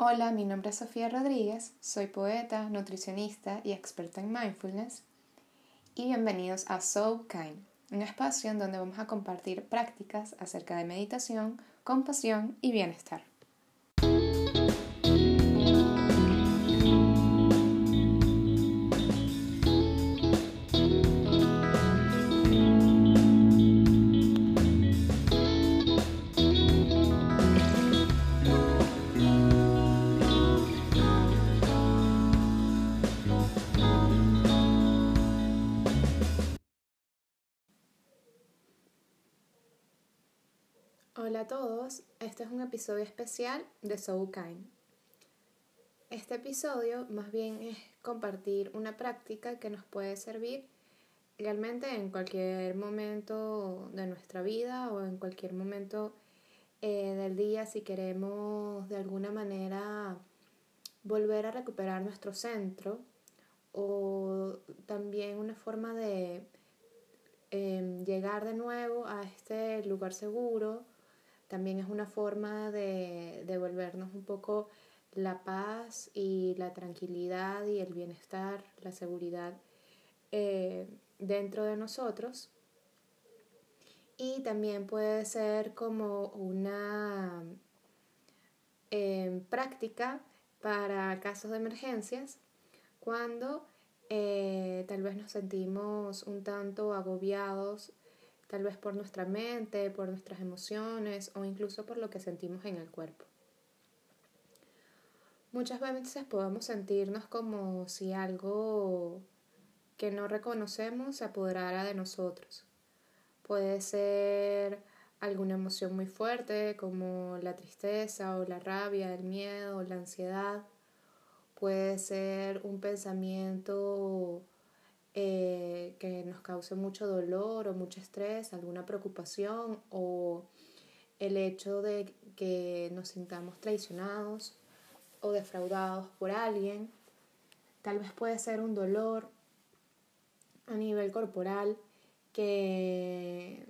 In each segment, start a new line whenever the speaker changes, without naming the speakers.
Hola, mi nombre es Sofía Rodríguez, soy poeta, nutricionista y experta en mindfulness. Y bienvenidos a So Kind, un espacio en donde vamos a compartir prácticas acerca de meditación, compasión y bienestar. Hola a todos, este es un episodio especial de So Kind. Este episodio más bien es compartir una práctica que nos puede servir realmente en cualquier momento de nuestra vida o en cualquier momento eh, del día si queremos de alguna manera volver a recuperar nuestro centro o también una forma de em, llegar de nuevo a este lugar seguro también es una forma de devolvernos un poco la paz y la tranquilidad y el bienestar, la seguridad eh, dentro de nosotros. Y también puede ser como una em, práctica para casos de emergencias cuando eh, tal vez nos sentimos un tanto agobiados tal vez por nuestra mente, por nuestras emociones o incluso por lo que sentimos en el cuerpo. Muchas veces podemos sentirnos como si algo que no reconocemos se apoderara de nosotros. Puede ser alguna emoción muy fuerte como la tristeza o la rabia, el miedo, la ansiedad. Puede ser un pensamiento eh, que nos cause mucho dolor o mucho estrés, alguna preocupación o el hecho de que nos sintamos traicionados o defraudados por alguien. Tal vez puede ser un dolor a nivel corporal que,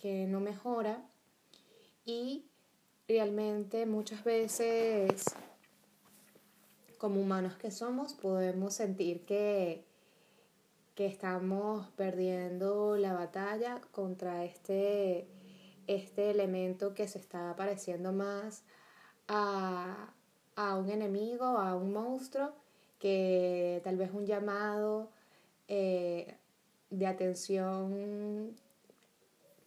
que no mejora y realmente muchas veces como humanos que somos podemos sentir que que estamos perdiendo la batalla contra este, este elemento que se está pareciendo más a, un enemigo, a un monstruo, que tal vez un llamado eh, de atención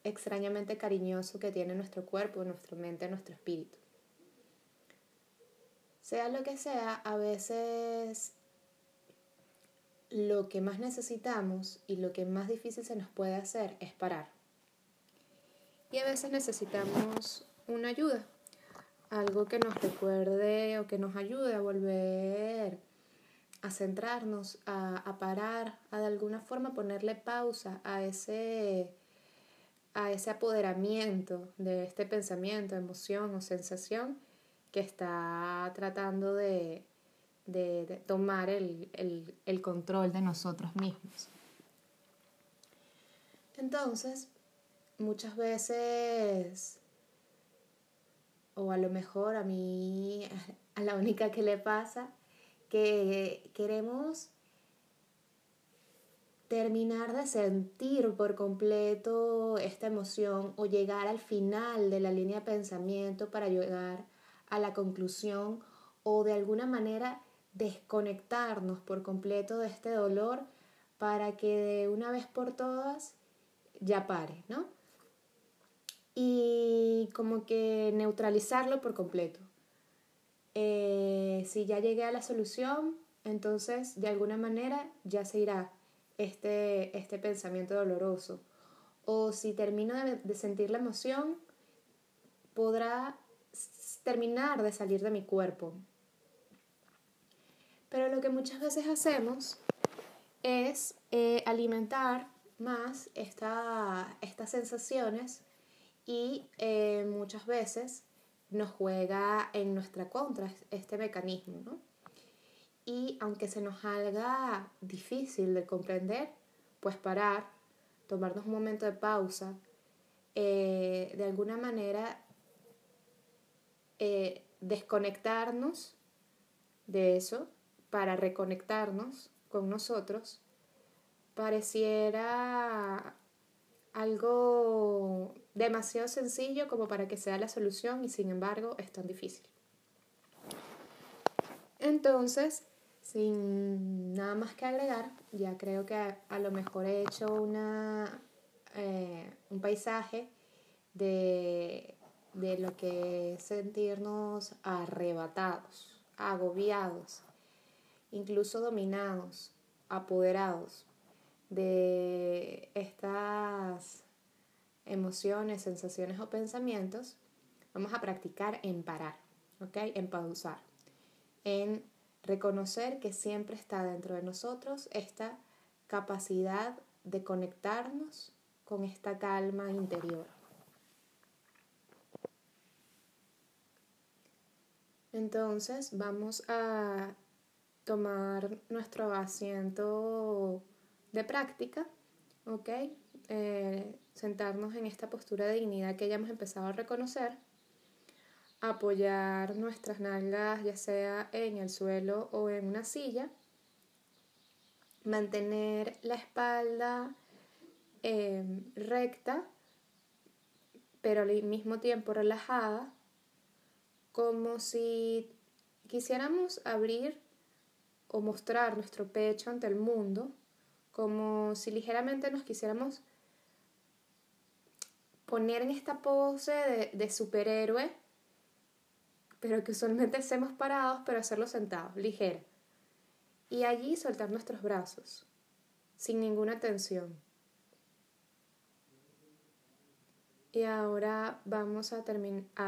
extrañamente cariñoso que tiene nuestro cuerpo, nuestra mente, nuestro espíritu. Sea lo que sea, a veces lo que más necesitamos y lo que más difícil se nos puede hacer es parar. Y a veces necesitamos una ayuda, algo que nos recuerde o que nos ayude a volver a centrarnos, a, parar, a de alguna forma ponerle pausa a ese, a ese apoderamiento de este pensamiento, emoción o sensación que está tratando de, de, tomar el, el control de nosotros mismos. Entonces, muchas veces, o a lo mejor a mí, a la única que le pasa, que queremos terminar de sentir por completo esta emoción o llegar al final de la línea de pensamiento para llegar a la conclusión o de alguna manera desconectarnos por completo de este dolor para que de una vez por todas ya pare, ¿no? Y como que neutralizarlo por completo. Eh, si ya llegué a la solución, entonces de alguna manera ya se irá este, este pensamiento doloroso. O si termino de sentir la emoción, podrá terminar de salir de mi cuerpo, pero lo que muchas veces hacemos es eh, alimentar más esta, estas sensaciones y eh, muchas veces nos juega en nuestra contra este mecanismo. ¿no? Y aunque se nos haga difícil de comprender, pues parar, tomarnos un momento de pausa, eh, de alguna manera desconectarnos de eso para reconectarnos con nosotros pareciera algo demasiado sencillo como para que sea la solución y sin embargo es tan difícil. Entonces, sin nada más que agregar, ya creo que a, lo mejor he hecho una, eh, un paisaje de, de lo que es sentirnos arrebatados, agobiados, incluso dominados, apoderados de estas emociones, sensaciones o pensamientos, vamos a practicar en parar, ¿ok? En pausar, en reconocer que siempre está dentro de nosotros esta capacidad de conectarnos con esta calma interior. Entonces vamos a tomar nuestro asiento de práctica, ¿ok? Eh, sentarnos en esta postura de dignidad que ya hemos empezado a reconocer, apoyar nuestras nalgas ya sea en el suelo o en una silla, mantener la espalda em, recta, pero al mismo tiempo relajada, como si quisiéramos abrir o mostrar nuestro pecho ante el mundo como si ligeramente nos quisiéramos poner en esta pose de, superhéroe, pero que usualmente hacemos parados, pero hacerlo sentados, ligera. Y allí soltar nuestros brazos, sin ninguna tensión. Y ahora vamos a,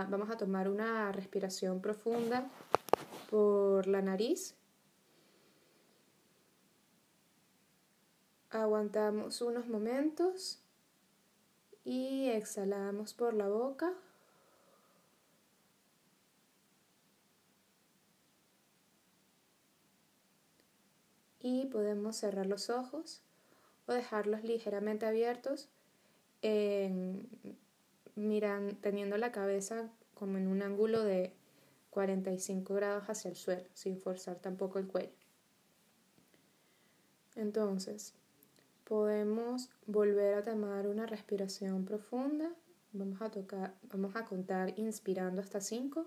vamos a tomar una respiración profunda por la nariz Aguantamos unos momentos y exhalamos por la boca. Y podemos cerrar los ojos o dejarlos ligeramente abiertos, miran, teniendo la cabeza como en un ángulo de 45 grados hacia el suelo, sin forzar tampoco el cuello. Entonces, podemos volver a tomar una respiración profunda. Vamos a, tocar, vamos a contar inspirando hasta 5.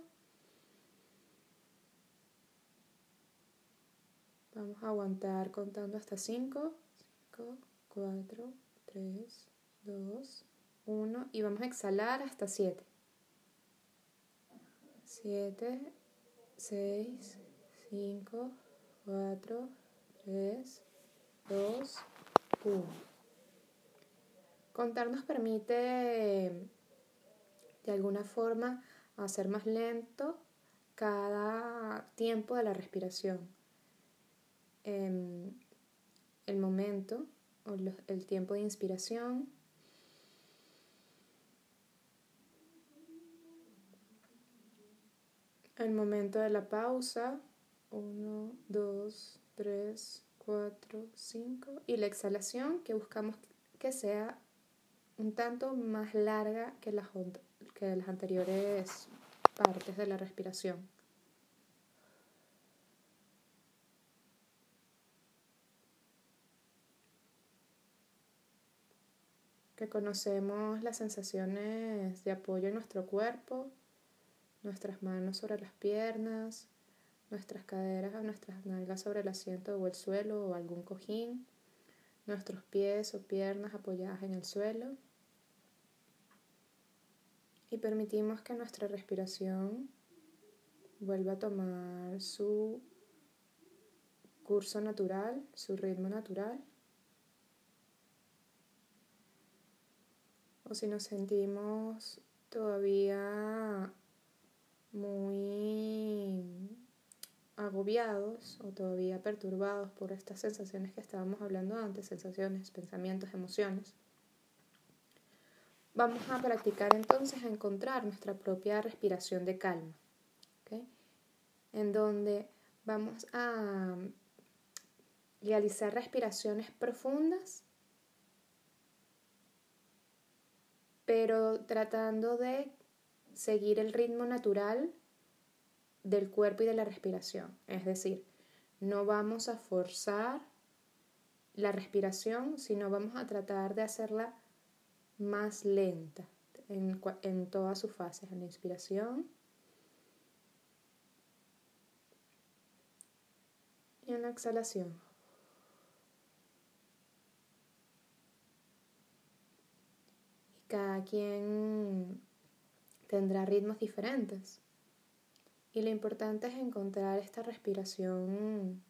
Vamos a aguantar contando hasta 5. 5, 4, 3, 2, 1. Y vamos a exhalar hasta 7. 7, 6, 5, 4, 3, 2, Contar nos permite de alguna forma hacer más lento cada tiempo de la respiración. Em, el momento o el tiempo de inspiración. El momento de la pausa. Uno, dos, tres, 4, 5 y la exhalación que buscamos que sea un tanto más larga que las, que las anteriores partes de la respiración. Que conocemos las sensaciones de apoyo en nuestro cuerpo, nuestras manos sobre las piernas, nuestras caderas o nuestras nalgas sobre el asiento o el suelo o algún cojín, nuestros pies o piernas apoyadas en el suelo. Y permitimos que nuestra respiración vuelva a tomar su curso natural, su ritmo natural. O si nos sentimos todavía muy agobiados o todavía perturbados por estas sensaciones que estábamos hablando antes, sensaciones, pensamientos, emociones, vamos a practicar entonces a encontrar nuestra propia respiración de calma, en donde vamos a realizar respiraciones profundas, pero tratando de seguir el ritmo natural del cuerpo y de la respiración. Es decir, no vamos a forzar la respiración, sino vamos a tratar de hacerla más lenta en, en todas sus fases, en la inspiración y en la exhalación. Y cada quien tendrá ritmos diferentes. Y lo importante es encontrar esta respiración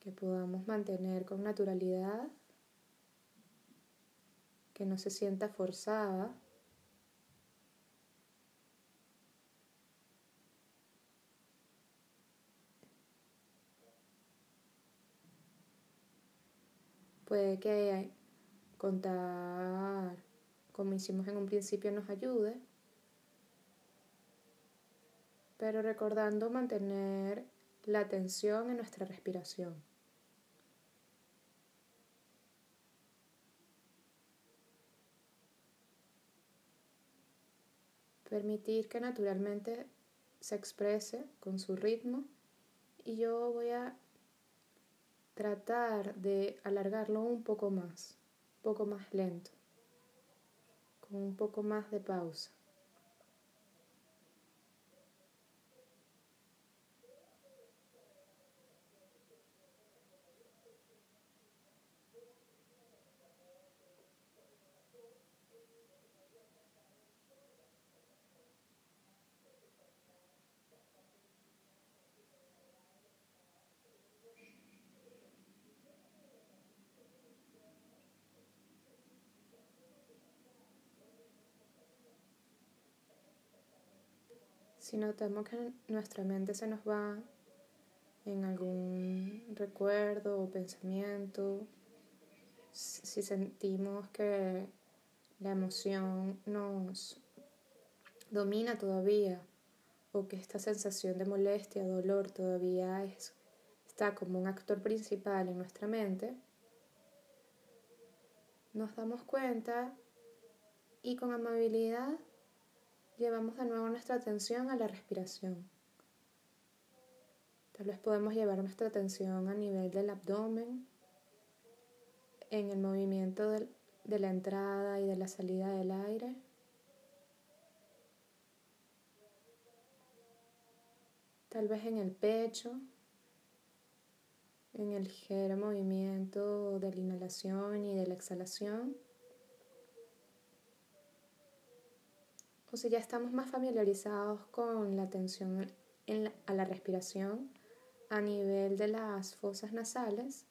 que podamos mantener con naturalidad, que no se sienta forzada. Puede que contar, como hicimos en un principio, nos ayude pero recordando mantener la atención en nuestra respiración. Permitir que naturalmente se exprese con su ritmo y yo voy a tratar de alargarlo un poco más, un poco más lento, con un poco más de pausa. Si notamos que nuestra mente se nos va en algún recuerdo o pensamiento, si sentimos que la emoción nos domina todavía o que esta sensación de molestia, dolor todavía es, está como un actor principal en nuestra mente, nos damos cuenta y con amabilidad llevamos de nuevo nuestra atención a la respiración. Tal vez podemos llevar nuestra atención a nivel del abdomen, en el movimiento de la entrada y de la salida del aire. Tal vez en el pecho, en el ligero movimiento de la inhalación y de la exhalación. O si ya estamos más familiarizados con la atención a la respiración a nivel de las fosas nasales,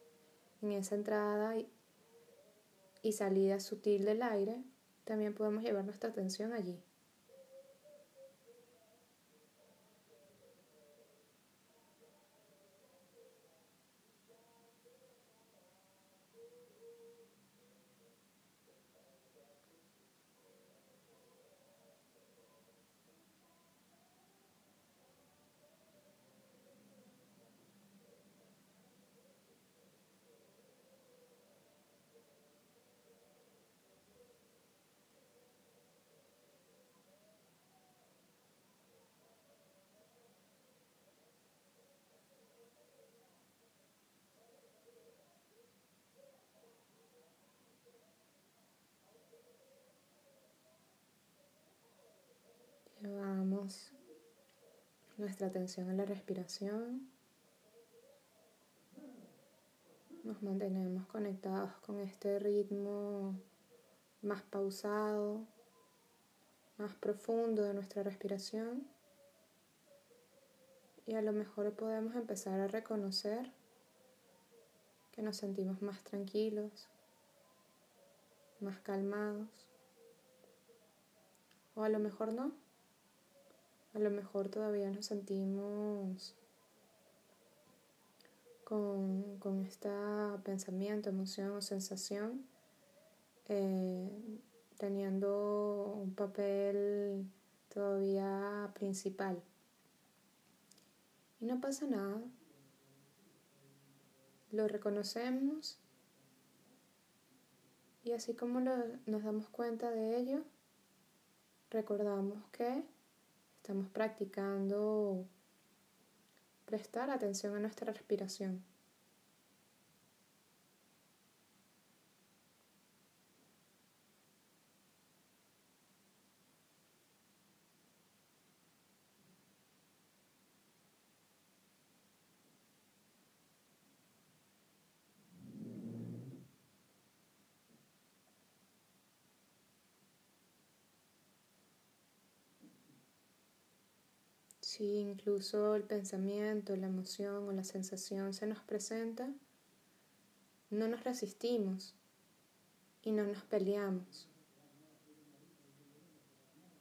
en esa entrada y, y salida sutil del aire, también podemos llevar nuestra atención allí. Llevamos nuestra atención a la respiración. Nos mantenemos conectados con este ritmo más pausado, más profundo de nuestra respiración. Y a lo mejor podemos empezar a reconocer que nos sentimos más tranquilos, más calmados. O a lo mejor no. A lo mejor todavía nos sentimos con, con este pensamiento, emoción o sensación eh, teniendo un papel todavía principal. Y no pasa nada. Lo reconocemos y así como nos damos cuenta de ello, recordamos que Estamos practicando prestar atención a nuestra respiración. Si incluso el pensamiento, la emoción o la sensación se nos presenta, no nos resistimos y no nos peleamos.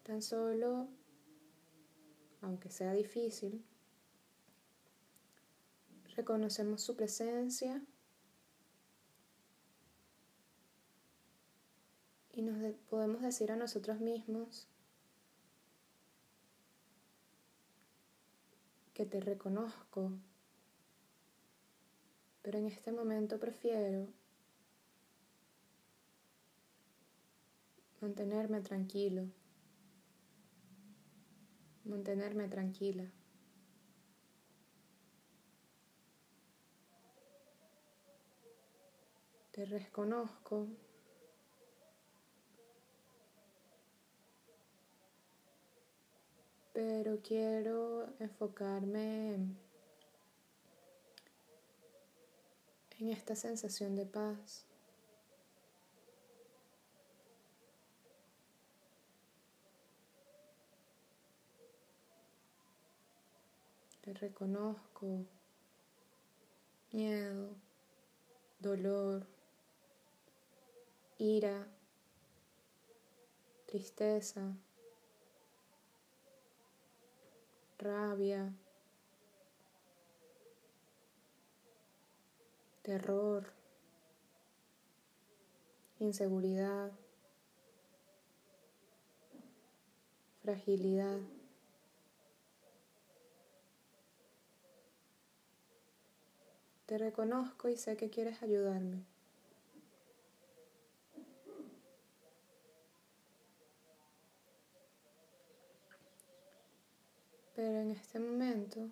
Tan solo, aunque sea difícil, reconocemos su presencia y nos podemos decir a nosotros mismos que te reconozco, pero en este momento prefiero mantenerme tranquilo, mantenerme tranquila. Te reconozco pero quiero enfocarme en esta sensación de paz. Te reconozco miedo, dolor, ira, tristeza. Rabia, terror, inseguridad, fragilidad. Te reconozco y sé que quieres ayudarme. Pero en este momento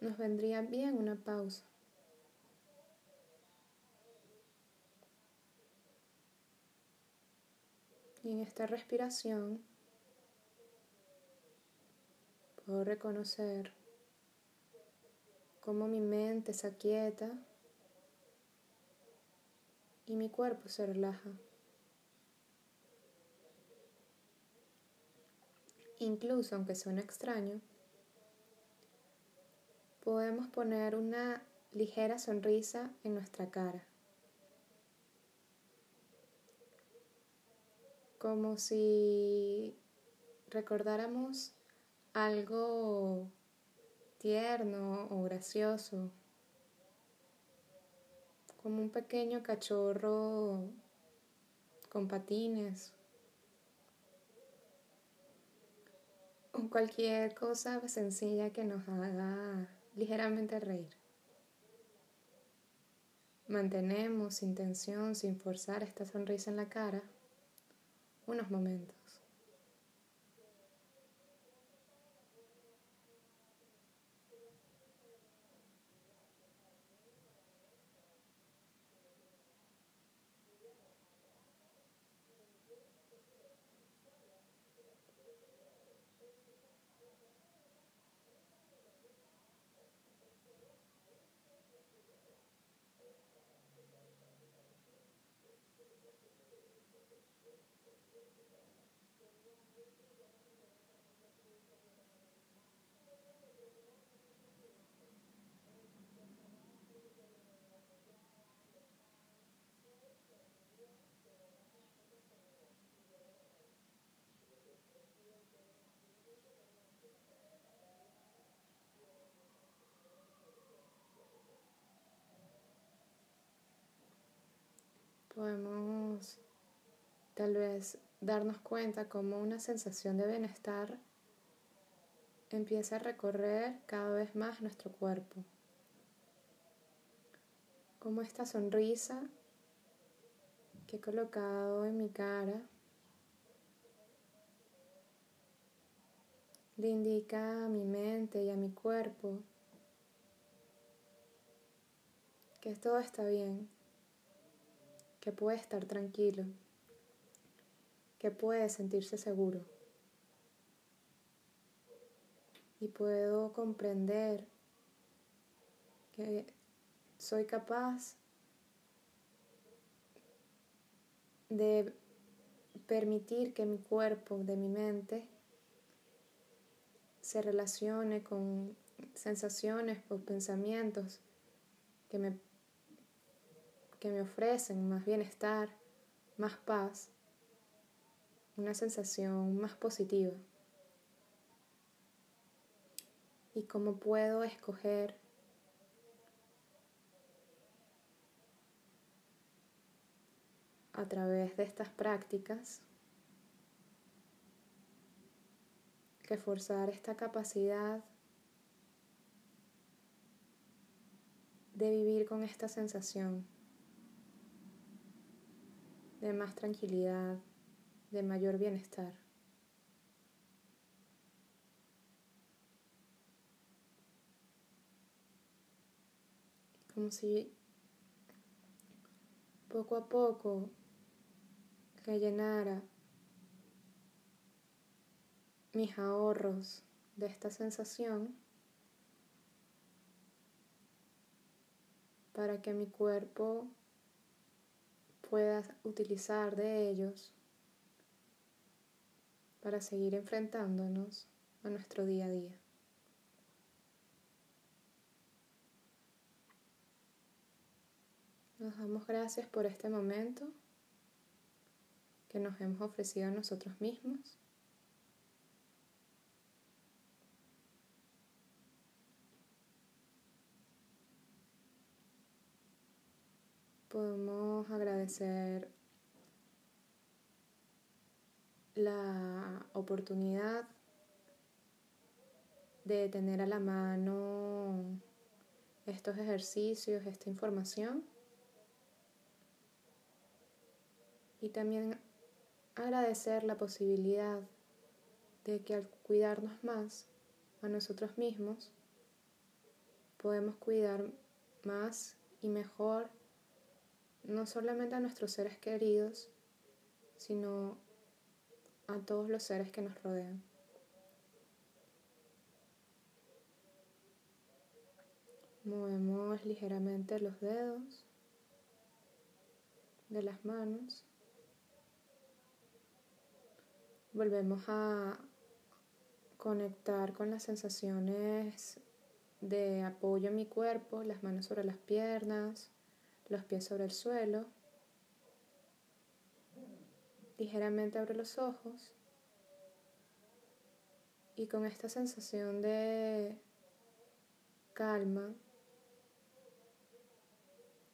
nos vendría bien una pausa. Y en esta respiración puedo reconocer cómo mi mente se aquieta y mi cuerpo se relaja. Incluso aunque suene extraño, podemos poner una ligera sonrisa en nuestra cara. Como si recordáramos algo tierno o gracioso, como un pequeño cachorro con patines cualquier cosa sencilla que nos haga ligeramente reír. Mantenemos sin tensión, sin forzar esta sonrisa en la cara unos momentos. Podemos tal vez darnos cuenta como una sensación de bienestar empieza a recorrer cada vez más nuestro cuerpo. Como esta sonrisa que he colocado en mi cara le indica a mi mente y a mi cuerpo que todo está bien, que puede estar tranquilo, que puede sentirse seguro. Y puedo comprender que soy capaz de permitir que mi cuerpo, de mi mente, se relacione con sensaciones o pensamientos que me que me ofrecen más bienestar, más paz, una sensación más positiva. Y cómo puedo escoger a través de estas prácticas reforzar esta capacidad de vivir con esta sensación de más tranquilidad, de mayor bienestar. Como si poco a poco rellenara mis ahorros de esta sensación para que mi cuerpo puedas utilizar de ellos para seguir enfrentándonos a nuestro día a día. Nos damos gracias por este momento que nos hemos ofrecido a nosotros mismos. Podemos agradecer la oportunidad de tener a la mano estos ejercicios, esta información. Y también agradecer la posibilidad de que al cuidarnos más a nosotros mismos, podemos cuidar más y mejor no solamente a nuestros seres queridos, sino a todos los seres que nos rodean. Movemos ligeramente los dedos de las manos. Volvemos a conectar con las sensaciones de apoyo en mi cuerpo, las manos sobre las piernas, los pies sobre el suelo. Ligeramente abro los ojos y con esta sensación de calma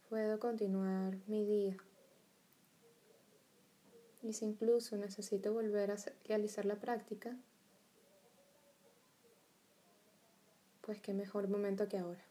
puedo continuar mi día. Y si incluso necesito volver a realizar la práctica, pues qué mejor momento que ahora.